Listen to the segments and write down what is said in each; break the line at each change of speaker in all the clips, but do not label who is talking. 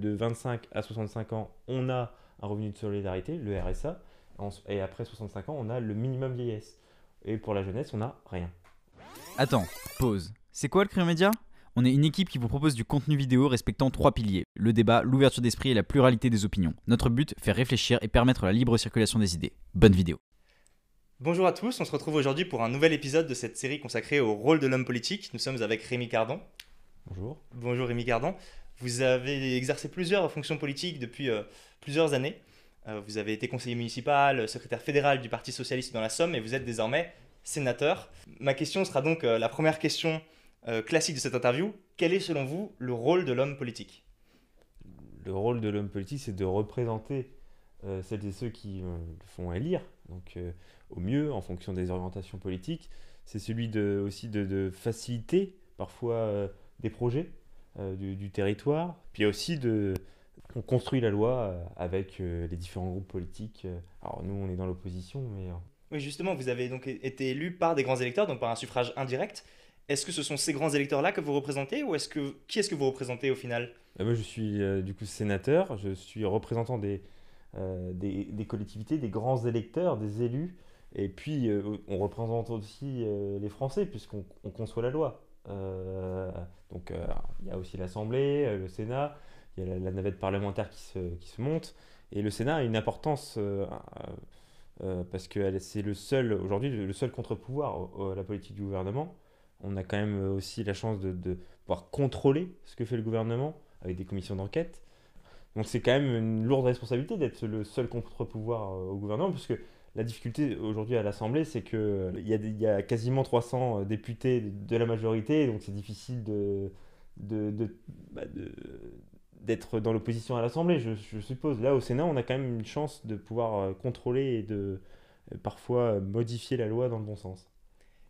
De 25 à 65 ans, on a un revenu de solidarité, le RSA. Et après 65 ans, on a le minimum vieillesse. Et pour la jeunesse, on n'a rien.
Attends, pause. C'est quoi le Crime Média? On est une équipe qui vous propose du contenu vidéo respectant trois piliers le débat, l'ouverture d'esprit et la pluralité des opinions. Notre but, faire réfléchir et permettre la libre circulation des idées. Bonne vidéo.
Bonjour à tous, on se retrouve aujourd'hui pour un nouvel épisode de cette série consacrée au rôle de l'homme politique. Nous sommes avec Rémi Cardon.
Bonjour.
Bonjour Rémi Cardon. Vous avez exercé plusieurs fonctions politiques depuis euh, plusieurs années. Euh, vous avez été conseiller municipal, secrétaire fédéral du Parti socialiste dans la Somme et vous êtes désormais sénateur. Ma question sera donc euh, la première question classique de cette interview. Quel est selon vous le rôle de l'homme politique?
Le rôle de l'homme politique, c'est de représenter celles et ceux qui le font élire, donc au mieux en fonction des orientations politiques. C'est celui aussi de, faciliter parfois des projets du, du, territoire, puis aussi de, on construit la loi euh, avec euh, les différents groupes politiques. Euh. Alors nous, on est dans l'opposition, mais...
Oui, justement, vous avez donc été élu par des grands électeurs, donc par un suffrage indirect. Est-ce que ce sont ces grands électeurs-là que vous représentez ou est-ce que qui est-ce que vous représentez au final?
Moi, je suis du coup sénateur. Je suis représentant des, des, collectivités, des grands électeurs, des élus. Et puis, on représente aussi les Français puisqu'on conçoit la loi. Donc, il y a aussi l'Assemblée, le Sénat il y a la, navette parlementaire qui se, monte. Et le Sénat a une importance euh, euh, parce que c'est le seul, aujourd'hui, le seul contre-pouvoir à la politique du gouvernement. On a quand même aussi la chance de, pouvoir contrôler ce que fait le gouvernement avec des commissions d'enquête. Donc c'est quand même une lourde responsabilité d'être le seul contre-pouvoir euh, au gouvernement, parce que la difficulté aujourd'hui à l'Assemblée, c'est qu'il y, a, y a quasiment 300 députés de la majorité, donc c'est difficile bah, de, d'être dans l'opposition à l'Assemblée, je, suppose. Là, au Sénat, on a quand même une chance de pouvoir euh, contrôler et de euh, parfois euh, modifier la loi dans le bon sens.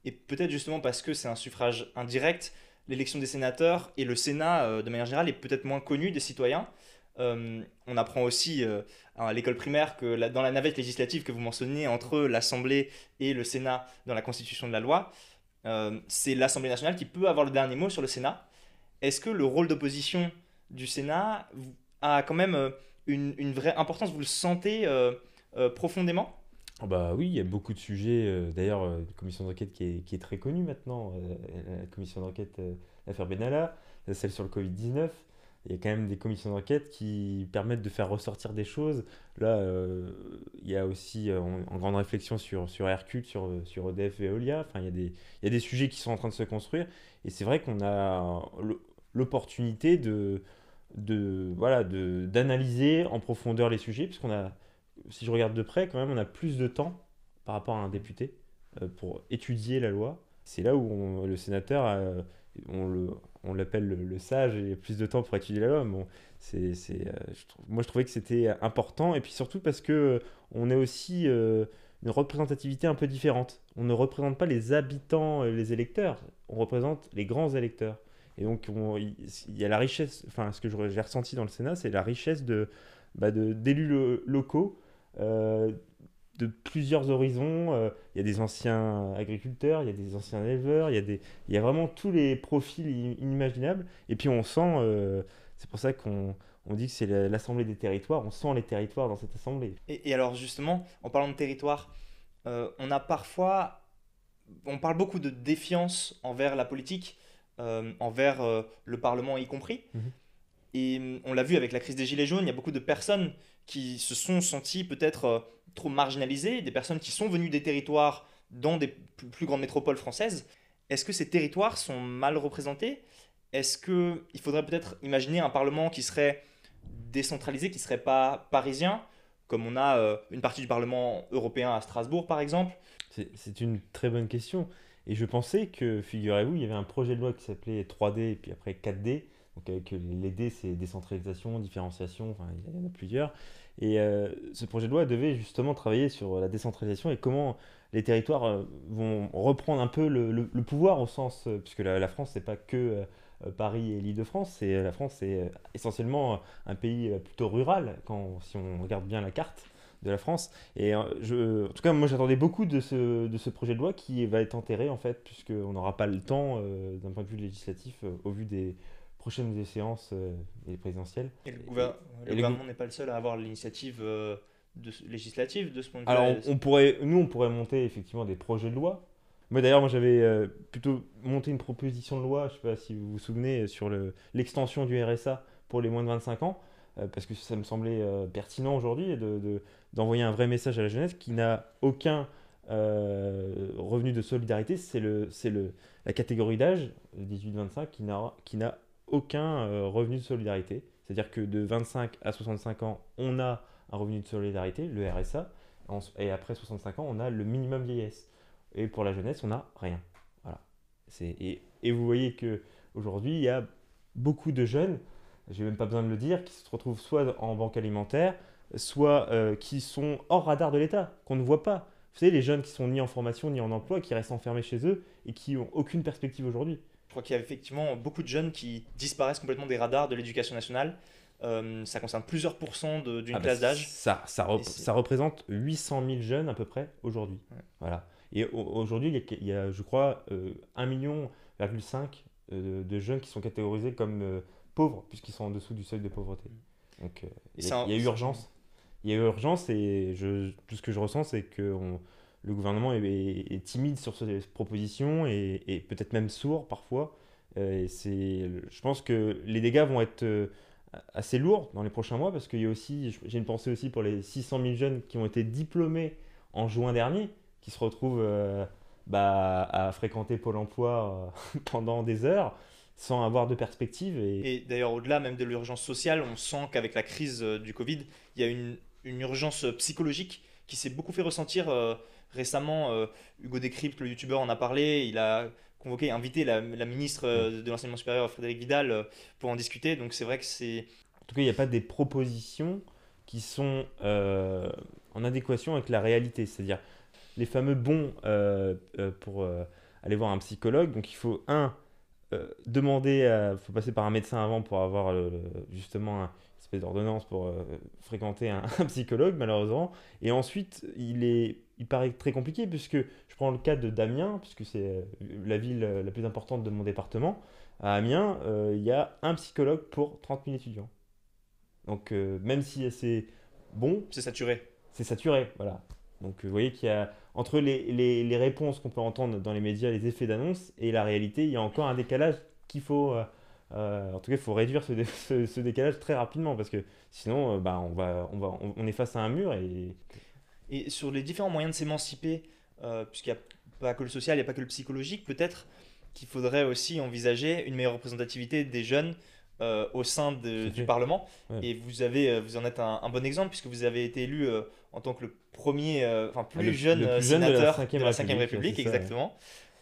Et peut-être justement parce que c'est un suffrage indirect, l'élection des sénateurs et le Sénat, de manière générale, est peut-être moins connu des citoyens. On apprend aussi à l'école primaire que dans la navette législative que vous mentionnez entre l'Assemblée et le Sénat dans la constitution de la loi, c'est l'Assemblée nationale qui peut avoir le dernier mot sur le Sénat. Est-ce que le rôle d'opposition du Sénat a quand même euh, une, vraie importance? Vous le sentez euh, euh, profondément?
Ah bah oui, il y a beaucoup de sujets. D'ailleurs, une commission d'enquête qui est, qui est, très connue maintenant, la commission d'enquête l'affaire Benalla, celle sur le Covid-19. Il y a quand même des commissions d'enquête qui permettent de faire ressortir des choses. Là, il y a aussi en, grande réflexion sur, sur Hercule, sur, sur EDF et Eolia. Enfin, il y, a des, il y a des sujets qui sont en train de se construire. Et c'est vrai qu'on a l'opportunité de, de voilà de d'analyser en profondeur les sujets puisqu'on a si je regarde de près quand même on a plus de temps par rapport à un député euh, pour étudier la loi c'est là où le sénateur on le on l'appelle le, sage et plus de temps pour étudier la loi bon c'est euh, moi je trouvais que c'était important et puis surtout parce que euh, on est aussi une représentativité un peu différente. On ne représente pas les habitants les électeurs on représente les grands électeurs. Et donc, il y a la richesse, enfin, ce que j'ai ressenti dans le Sénat, c'est la richesse de, bah, d'élus locaux euh, de plusieurs horizons. Euh, il y a des anciens agriculteurs, il y a des anciens éleveurs, il y a, des, il y a vraiment tous les profils inimaginables. Et puis, on sent, euh, c'est pour ça qu'on on dit que c'est l'Assemblée des territoires, on sent les territoires dans cette Assemblée.
Et, et alors, justement, en parlant de territoire, on a parfois, on parle beaucoup de défiance envers la politique. Euh, envers euh, le Parlement y compris. Mhm. Et mm, on l'a vu avec la crise des Gilets jaunes, il y a beaucoup de personnes qui se sont senties peut-être euh, trop marginalisées, des personnes qui sont venues des territoires dans des plus grandes métropoles françaises. Est-ce que ces territoires sont mal représentés? Est-ce qu'il faudrait peut-être imaginer un Parlement qui serait décentralisé, qui ne serait pas parisien, comme on a une partie du Parlement européen à Strasbourg par exemple?
C'est une très bonne question. Et je pensais que, figurez-vous, il y avait un projet de loi qui s'appelait 3D et puis après 4D. Donc avec les c'est décentralisation, différenciation, enfin, il y en a plusieurs. Et euh, ce projet de loi devait justement travailler sur la décentralisation et comment les territoires euh, vont reprendre un peu le, pouvoir au sens, euh, puisque la, France, c'est pas que Paris et l'Île-de-France, c'est la France, c'est essentiellement un pays plutôt rural quand si on regarde bien la carte de la France. Et en tout cas, moi j'attendais beaucoup de ce, projet de loi qui va être enterré en fait, puisqu'on n'aura pas le temps d'un point de vue législatif au vu des prochaines échéances et présidentielles.
Et le, gouvernement n'est pas le seul à avoir l'initiative législative de ce point de vue.
Alors, on, pourrait, nous, on pourrait monter effectivement des projets de loi. Moi, d'ailleurs, moi, j'avais plutôt monté une proposition de loi, je ne sais pas si vous vous souvenez, sur l'extension du RSA pour les moins de 25 ans. Euh, parce que ça me semblait euh, pertinent aujourd'hui d'envoyer un vrai message à la jeunesse qui n'a aucun euh, revenu de solidarité. C'est la catégorie d'âge, 18-25, qui n'a aucun revenu de solidarité. C'est-à-dire que de 25 à 65 ans, on a un revenu de solidarité, le RSA, et après 65 ans, on a le minimum vieillesse. Et pour la jeunesse, on n'a rien. Voilà. Et, et, vous voyez que aujourd'hui, il y a beaucoup de jeunes j'ai même pas besoin de le dire, qui se retrouvent soit en banque alimentaire, soit euh, qui sont hors radar de l'État, qu'on ne voit pas. Vous savez, les jeunes qui sont ni en formation ni en emploi, qui restent enfermés chez eux et qui n'ont aucune perspective aujourd'hui.
Je crois qu'il y a effectivement beaucoup de jeunes qui disparaissent complètement des radars de l'éducation nationale. Euh, ça concerne plusieurs pourcents d'une ah bah, classe d'âge.
Ça, ça, ça, représente 800 000 jeunes à peu près aujourd'hui. Voilà. Et aujourd'hui, il, y a, je crois, euh, 1,5 million euh, de jeunes qui sont catégorisés comme euh, pauvres, puisqu'ils sont en dessous du seuil de pauvreté. Donc euh, il y, a urgence. Il y a urgence et je, tout ce que je ressens, c'est que le gouvernement est, timide sur ces propositions et, peut-être même sourd parfois. Euh, je pense que les dégâts vont être euh, assez lourds dans les prochains mois parce qu'il y a aussi, j'ai une pensée aussi pour les 600 000 jeunes qui ont été diplômés en juin dernier, qui se retrouvent bah, à fréquenter Pôle emploi pendant des heures sans avoir de perspective.
Et, d'ailleurs, au-delà même de l'urgence sociale, on sent qu'avec la crise euh, du Covid, il y a une, une urgence euh, psychologique qui s'est beaucoup fait ressentir euh, récemment. Hugo Décrypte, le youtubeur, en a parlé. Il a convoqué, invité la, la ministre de l'enseignement supérieur, Frédéric Vidal, pour en discuter. Donc c'est vrai que c'est...
En tout cas, il n'y a pas des propositions qui sont en adéquation avec la réalité. C'est-à-dire les fameux bons pour aller voir un psychologue. Donc il faut, un, euh, demander, il faut passer par un médecin avant pour avoir justement une espèce d'ordonnance pour euh, fréquenter un, psychologue, malheureusement. Et ensuite, il, est, il paraît très compliqué, puisque je prends le cas de Damien, puisque c'est euh, la ville la plus importante de mon département. À Amiens, il y a un psychologue pour 30 000 étudiants. Donc, même si c'est bon.
C'est saturé.
C'est saturé, voilà. Donc, vous voyez qu'il y a entre les, les, les réponses qu'on peut entendre dans les médias, les effets d'annonce, et la réalité, il y a encore un décalage qu'il faut... Euh, euh, en tout cas, il faut réduire ce, ce, décalage très rapidement parce que sinon, euh, bah, on, va, on, va, on, est face à un mur. Et,
et sur les différents moyens de s'émanciper, puisqu'il n'y a pas que le social, il n'y a pas que le psychologique, peut-être qu'il faudrait aussi envisager une meilleure représentativité des jeunes au sein de, du Parlement. Et vous, avez, vous en êtes un, un, bon exemple puisque vous avez été élu en tant que le premier, euh, enfin plus, jeune, sénateur de la 5 République, exactement.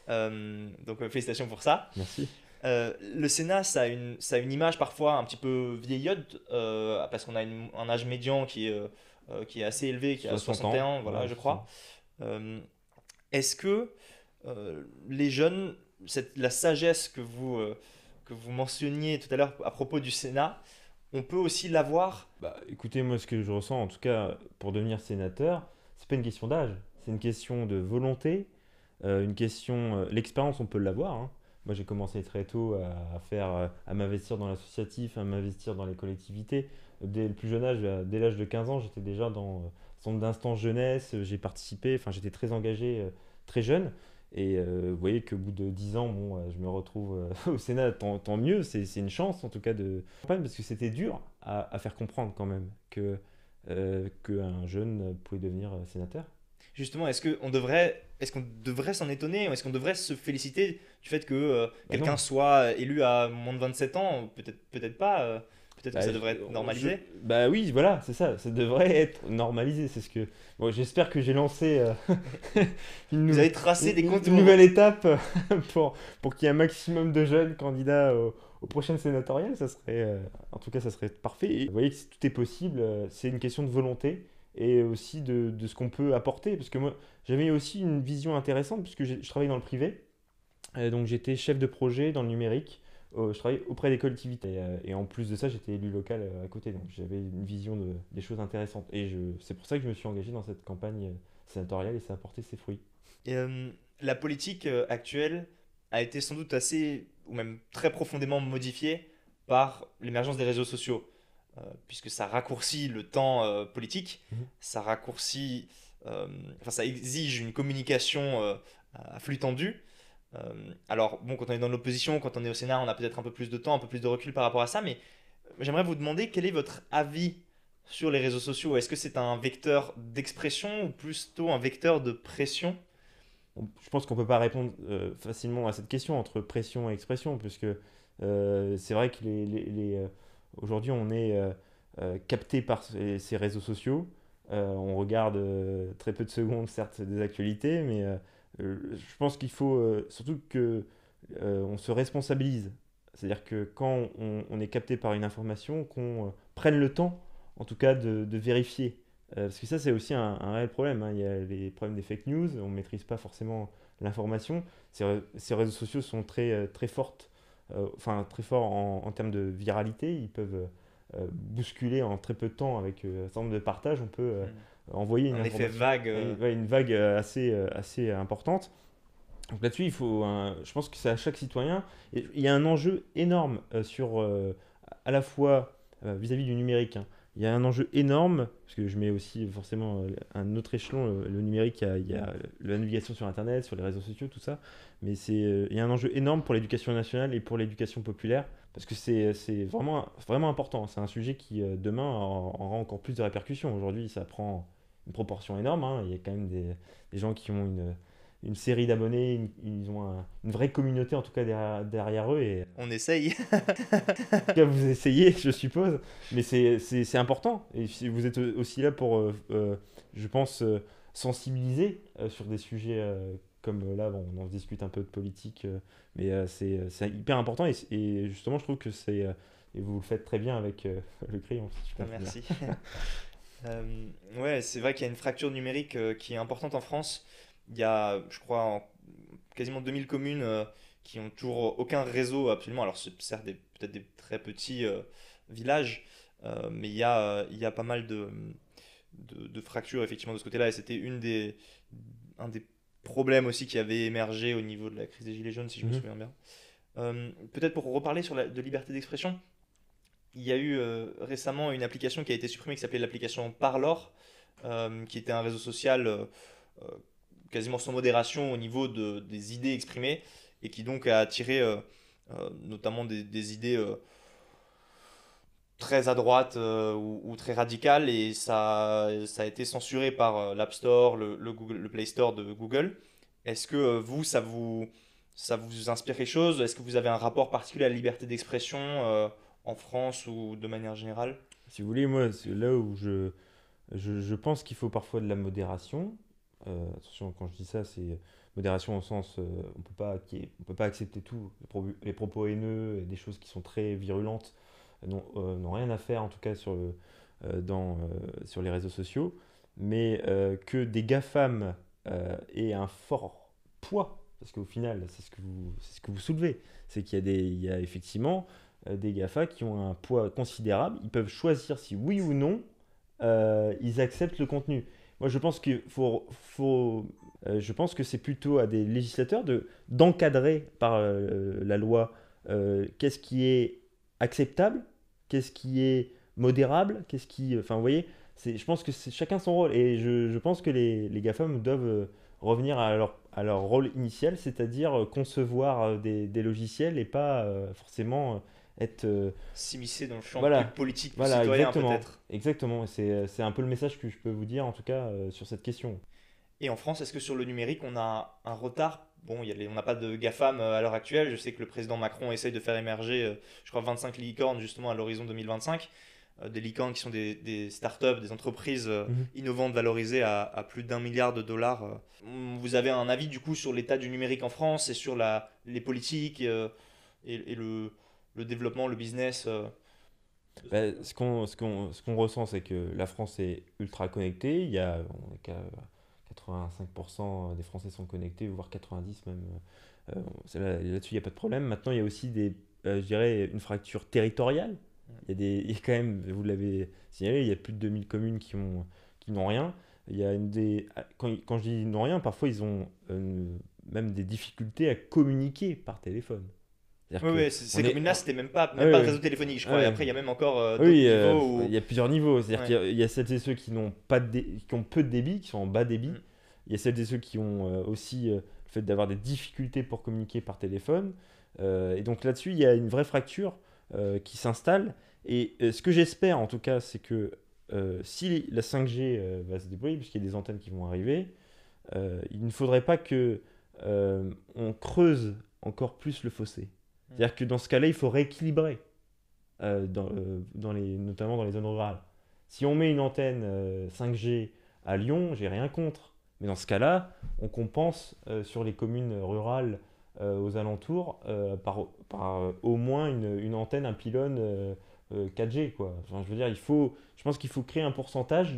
Euh, donc euh, félicitations pour ça.
Merci.
le Sénat, ça a, une, ça a une image parfois un petit peu vieillotte, parce qu'on a un âge médian qui est, qui est assez élevé, qui est à 61 ans, voilà, je crois. Est-ce que les jeunes, cette, la sagesse que vous, que vous mentionniez tout à l'heure à propos du Sénat, on peut aussi l'avoir?
Bah, Écoutez, moi, ce que je ressens, en tout cas, pour devenir sénateur, c'est pas une question d'âge, c'est une question de volonté, euh, une question. Euh, l'expérience, on peut l'avoir. Hein. Moi, j'ai commencé très tôt à, faire, euh, à m'investir dans l'associatif, à m'investir dans les collectivités. Dès le plus jeune âge, dès l'âge de 15 ans, j'étais déjà dans le centre d'instance jeunesse, j'ai participé, enfin, j'étais très engagé très jeune. Et euh, vous voyez qu'au bout de 10 ans, bon, euh, je me retrouve euh, au Sénat, tant, mieux, c'est une chance en tout cas de parce que c'était dur à, à, faire comprendre quand même que qu'un jeune pouvait devenir sénateur.
Justement, est-ce qu'on devrait, est qu'on devrait s'en étonner Est-ce qu'on devrait se féliciter du fait que bah quelqu'un soit élu à moins de 27 ans Peut-être peut pas. Peut-être que bah, ça devrait être normalisé
Bah oui, voilà, c'est ça. Ça devrait être normalisé. C'est ce que. Bon, j'espère que j'ai lancé.
Euh, une, Vous avez tracé des
une, nouvelle étape pour, pour qu'il y ait un maximum de jeunes candidats aux, prochaines sénatoriales. Ça serait, euh, en tout cas, ça serait parfait. Et vous voyez que tout est possible. Euh, c'est une question de volonté et aussi de, ce qu'on peut apporter. Parce que moi, j'avais aussi une vision intéressante puisque je travaille dans le privé. donc j'étais chef de projet dans le numérique je travaillais auprès des collectivités. Euh, et, en plus de ça, j'étais élu local euh, à côté. Donc j'avais une vision de, des choses intéressantes. Et c'est pour ça que je me suis engagé dans cette campagne euh, sénatoriale et ça a porté ses fruits.
Et, la politique actuelle a été sans doute assez, ou même très profondément modifiée par l'émergence des réseaux sociaux, puisque ça raccourcit le temps politique,
Mhm.
ça raccourcit, enfin ça exige une communication à flux tendu. alors bon, quand on est dans l'opposition, quand on est au Sénat, on a peut-être un peu plus de temps, un peu plus de recul par rapport à ça, mais j'aimerais vous demander quel est votre avis sur les réseaux sociaux Est-ce que c'est un vecteur d'expression ou plutôt un vecteur de pression?
Je pense qu'on ne peut pas répondre euh, facilement à cette question entre pression et expression, puisque euh, c'est vrai que les, les, les, euh, aujourd'hui on est euh, capté par ces, réseaux sociaux. on regarde très peu de secondes, certes, des actualités, mais je pense qu'il faut surtout que on se responsabilise. C'est-à-dire que quand on, est capté par une information, qu'on prenne le temps en tout cas de, vérifier. Euh, parce que ça, c'est aussi un, réel problème. Hein. Il y a les problèmes des fake news, on ne maîtrise pas forcément l'information. Ces, ces, réseaux sociaux sont très, euh, très fortes, euh, enfin très forts en, en, termes de viralité. Ils peuvent euh, bousculer en très peu de temps avec un certain nombre de partages. On peut mmh. envoyer une,
un effet vague.
une vague assez, assez importante. Donc là-dessus, il faut, un, je pense que c'est à chaque citoyen. Et il y a un enjeu énorme sur à la fois vis-à-vis -vis du numérique. Hein, il y a un enjeu énorme, parce que je mets aussi forcément un autre échelon, le, numérique, il y, a, la navigation sur Internet, sur les réseaux sociaux, tout ça, mais c'est, il y a un enjeu énorme pour l'éducation nationale et pour l'éducation populaire, parce que c'est, vraiment, vraiment important. C'est un sujet qui, demain, aura encore plus de répercussions. Aujourd'hui, ça prend une proportion énorme. Hein. Il y a quand même des gens qui ont une, une série d'abonnés, ils ont un, une vraie communauté en tout cas derrière, derrière eux. Et...
On essaye.
en tout cas, vous essayez, je suppose, mais c'est important. Et vous êtes aussi là pour, euh, euh, je pense, euh, sensibiliser euh, sur des sujets comme là, bon, on en discute un peu de politique, mais c'est hyper important. Et, et, justement, je trouve que c'est. et vous le faites très bien avec le crayon.
Merci. ouais, c'est vrai qu'il y a une fracture numérique qui est importante en France. Il y a, je crois, en quasiment 2000 communes euh, qui ont toujours aucun réseau absolument. Alors, c'est certes peut-être des très petits euh, villages, euh, mais il y, a, il y a pas mal de, de, de fractures effectivement de ce côté-là. Et c'était une des, un des problèmes aussi qui avait émergé au niveau de la crise des Gilets jaunes, si je me souviens bien. peut-être pour reparler sur la de liberté d'expression, il y a eu récemment une application qui a été supprimée qui s'appelait l'application Parlor, qui était un réseau social quasiment sans modération au niveau de, des idées exprimées et qui donc a attiré euh, euh, notamment des, idées euh, très à droite ou, très radicales et ça, ça a été censuré par l'App Store, le, Play Store de Google. Est-ce que vous, ça vous, ça vous inspire quelque chose? Est-ce que vous avez un rapport particulier à la liberté d'expression en France ou de manière générale?
Si vous voulez, moi, c'est là où je, je pense qu'il faut parfois de la modération. Euh, attention, quand je dis ça, c'est modération au sens, euh, on peut pas, peut pas accepter tout. Les, pro les, propos haineux, des choses qui sont très virulentes, n'ont euh, rien à faire, en tout cas sur, dans, sur les réseaux sociaux. Mais que des GAFAM aient un fort poids, parce qu'au final, c'est ce, que vous, ce que vous soulevez, c'est qu'il y, a y a effectivement des GAFA qui ont un poids considérable. Ils peuvent choisir si oui ou non ils acceptent le contenu. Moi, je pense faut, faut euh, je pense que c'est plutôt à des législateurs de d'encadrer par euh, la loi euh, qu'est-ce qui est acceptable, qu'est-ce qui est modérable, qu'est-ce qui, enfin, vous voyez, je pense que c'est chacun son rôle. Et je, je pense que les, les GAFAM doivent revenir à leur, à leur rôle initial, c'est-à-dire concevoir des, des, logiciels et pas forcément être euh,
s'immiscer dans le champ voilà, politique voilà,
citoyen
peut-être.
Exactement, c'est un peu le message que je peux vous dire en tout cas euh, sur cette question.
Et en France, est-ce que sur le numérique, on a un retard? Bon, y a les, on n'a pas de GAFAM euh, à l'heure actuelle. Je sais que le président Macron essaye de faire émerger, euh, je crois, 25 licornes justement à l'horizon 2025. Euh, des licornes qui sont des, des startups, des entreprises mm -hmm. innovantes valorisées à, à plus d'un milliard de dollars. Vous avez un avis du coup sur l'état du numérique en France et sur la, les politiques et, et le, le développement, le business euh...
bah, Ce qu'on ce qu'on ce qu'on ressent, c'est que la France est ultra connectée. Il y a, on est qu'à 85% des Français sont connectés, voire 90 même. Euh, Là-dessus, il n'y a pas de problème. Maintenant, il y a aussi des, euh, je dirais, une fracture territoriale. Il y a, des, il quand même, vous l'avez signalé, il y a plus de 2000 communes qui ont qui n'ont rien. Il y a des, quand, quand je dis n'ont rien, parfois ils ont euh, même des difficultés à communiquer par téléphone.
Oui, oui, ces communes-là, c'était même pas, même pas réseau téléphonique, je crois. Et après, il y a même encore euh,
oui, niveaux. Il y a plusieurs niveaux. C'est-à-dire qu'il y, a celles et ceux qui, n'ont pas de qui ont peu de débit, qui sont en bas débit. Mm. Il y a celles et ceux qui ont aussi le fait d'avoir des difficultés pour communiquer par téléphone. et donc là-dessus, il y a une vraie fracture qui s'installe. Et ce que j'espère, en tout cas, c'est que si la 5G va se déployer, puisqu'il y a des antennes qui vont arriver, il ne faudrait pas que on creuse encore plus le fossé. C'est-à-dire que dans ce cas-là, il faut rééquilibrer, euh, dans, euh, dans, les, notamment dans les zones rurales. Si on met une antenne 5G euh, à Lyon, j'ai rien contre. Mais dans ce cas-là, on compense sur les communes rurales aux alentours par, par au moins une, une, antenne, un pylône 4G. Quoi. Je veux dire, il faut, je pense qu'il faut créer un pourcentage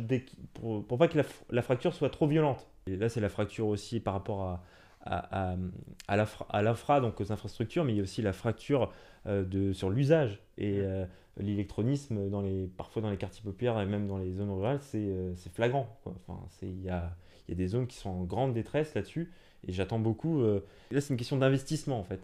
pour, pour pas que la, la, fracture soit trop violente. Et là, c'est la fracture aussi par rapport à, à, à l'infra, donc aux infrastructures, mais il y a aussi la fracture euh, de, sur l'usage. Et euh, l'électronisme, dans les, parfois dans les quartiers populaires et même dans les zones rurales, c'est euh, flagrant. Enfin, il y a, y a, des zones qui sont en grande détresse là-dessus. Et j'attends beaucoup. là, c'est une question d'investissement en fait.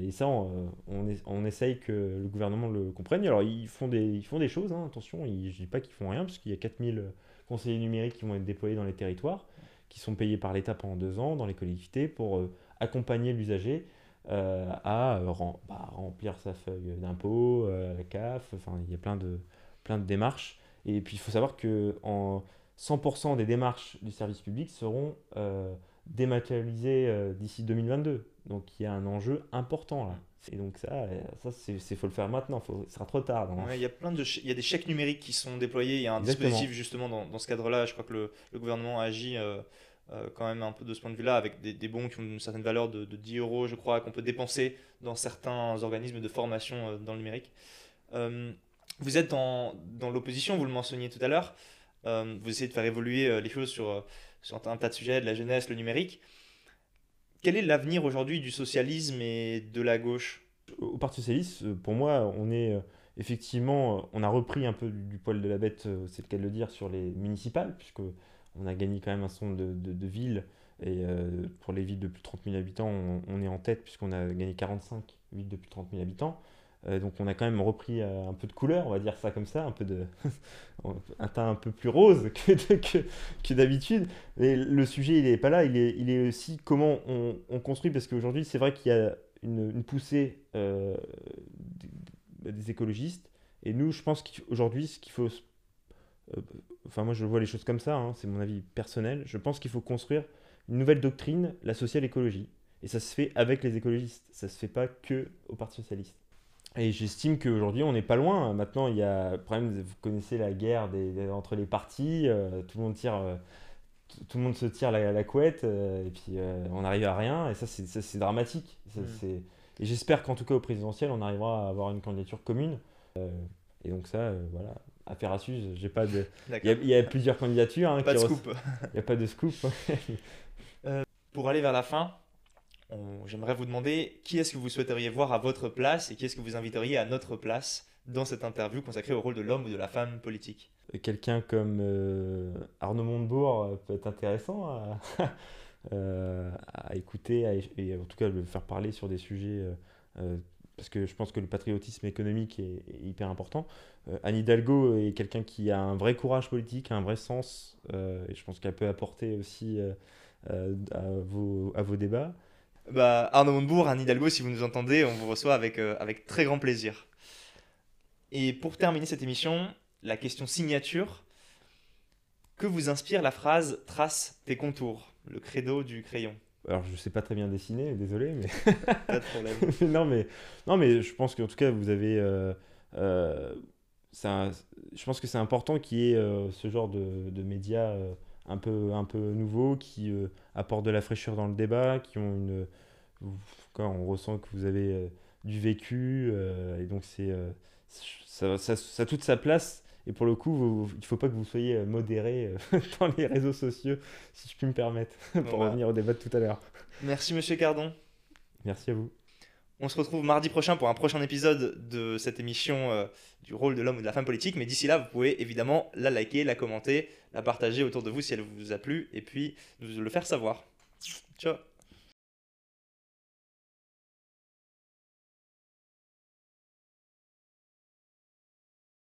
et ça, on, on, essaye que le gouvernement le comprenne. Alors, ils font des, ils font des choses, hein, attention, je ne dis pas qu'ils font rien, parce qu'il y a 4000 conseillers numériques qui vont être déployés dans les territoires qui sont payés par l'État pendant deux ans dans les collectivités pour euh, accompagner l'usager euh, à euh, bah, remplir sa feuille d'impôt, la CAF, enfin il y a plein de, plein de démarches. Et puis il faut savoir que en 100% des démarches du service public seront dématérialisées d'ici 2022. Donc il y a un enjeu important là. Et donc ça, ça c'est faut le faire maintenant, faut, ce sera trop tard.
il y a plein de, il y a des chèques numériques qui sont déployés. Il y a un dispositif justement dans, dans ce cadre-là. Je crois que le, le gouvernement agit euh, euh, quand même un peu de ce point de vue-là avec des, des, bons qui ont une certaine valeur de, de 10 euros, je crois, qu'on peut dépenser dans certains organismes de formation euh, dans le numérique. vous êtes dans, dans l'opposition, vous le mentionniez tout à l'heure. vous essayez de faire évoluer les choses sur, sur un tas de sujets, de la jeunesse, le numérique. Quel est l'avenir aujourd'hui du socialisme et de la gauche?
Au Parti socialiste, euh, pour moi, on est euh, effectivement, euh, on a repris un peu du, poil de la bête, c'est le cas de le dire, sur les municipales, puisque on a gagné quand même un certain nombre de, villes. Et pour les villes de plus de 30 000 habitants, on, est en tête, puisqu'on a gagné 45 villes de plus de 30 000 habitants. Euh, donc on a quand même repris euh, un peu de couleur, on va dire ça comme ça, un peu de un teint un peu plus rose que, que, d'habitude. Mais le sujet il n'est pas là, il est, il est aussi comment on, on construit parce qu'aujourd'hui c'est vrai qu'il y a une, poussée euh, des, écologistes et nous je pense qu'aujourd'hui ce qu'il faut, enfin moi je vois les choses comme ça, hein, c'est mon avis personnel, je pense qu'il faut construire une nouvelle doctrine, la social écologie. Et ça se fait avec les écologistes, ça se fait pas que au Parti socialiste. Et j'estime qu'aujourd'hui, on n'est pas loin. Maintenant, il y a problème, vous connaissez la guerre des, entre les partis, euh, tout le monde tire, euh, tout le monde se tire la, la couette, euh, et puis on n'arrive à rien, et ça, c'est dramatique. Mm. Et j'espère qu'en tout cas au présidentiel, on arrivera à avoir une candidature commune. et donc ça, voilà, affaire à suivre. J'ai pas de. Il y, a plusieurs candidatures. Hein,
pas de scoop.
Il n'y a pas de scoop.
pour aller vers la fin, j'aimerais vous demander qui est-ce que vous souhaiteriez voir à votre place et qui est-ce que vous inviteriez à notre place dans cette interview consacrée au rôle de l'homme ou de la femme politique?
Quelqu'un comme euh, Arnaud Montebourg euh, peut être intéressant à, euh, écouter et en tout cas le faire parler sur des sujets parce que je pense que le patriotisme économique est, hyper important. Anne Hidalgo est quelqu'un qui a un vrai courage politique, un vrai sens, et je pense qu'elle peut apporter aussi à, vos, débats.
Bah, Arnaud Montebourg, Anne Hidalgo, si vous nous entendez, on vous reçoit avec, euh, avec très grand plaisir. Et pour terminer cette émission, la question signature. Que vous inspire la phrase trace tes contours, le credo du crayon?
Alors je sais pas très bien dessiner, désolé, mais
pas de problème.
non mais non mais je pense qu'en tout cas vous avez, euh, euh, je pense que c'est important qu'il y ait ce genre de, de médias un peu, un peu nouveaux, qui euh, apportent de la fraîcheur dans le débat, qui ont une... Quand on ressent que vous avez euh, du vécu, euh, et donc c'est ça, ça, a toute sa place. Et pour le coup, il ne faut pas que vous soyez modéré dans les réseaux sociaux, si je puis me permettre, pour revenir au débat de tout à l'heure.
Merci, monsieur Cardon.
Merci à vous.
On se retrouve mardi prochain pour un prochain épisode de cette émission euh, du rôle de l'homme ou de la femme politique. Mais d'ici là, vous pouvez évidemment la liker, la commenter, la partager autour de vous si elle vous a plu et puis nous le faire savoir. Ciao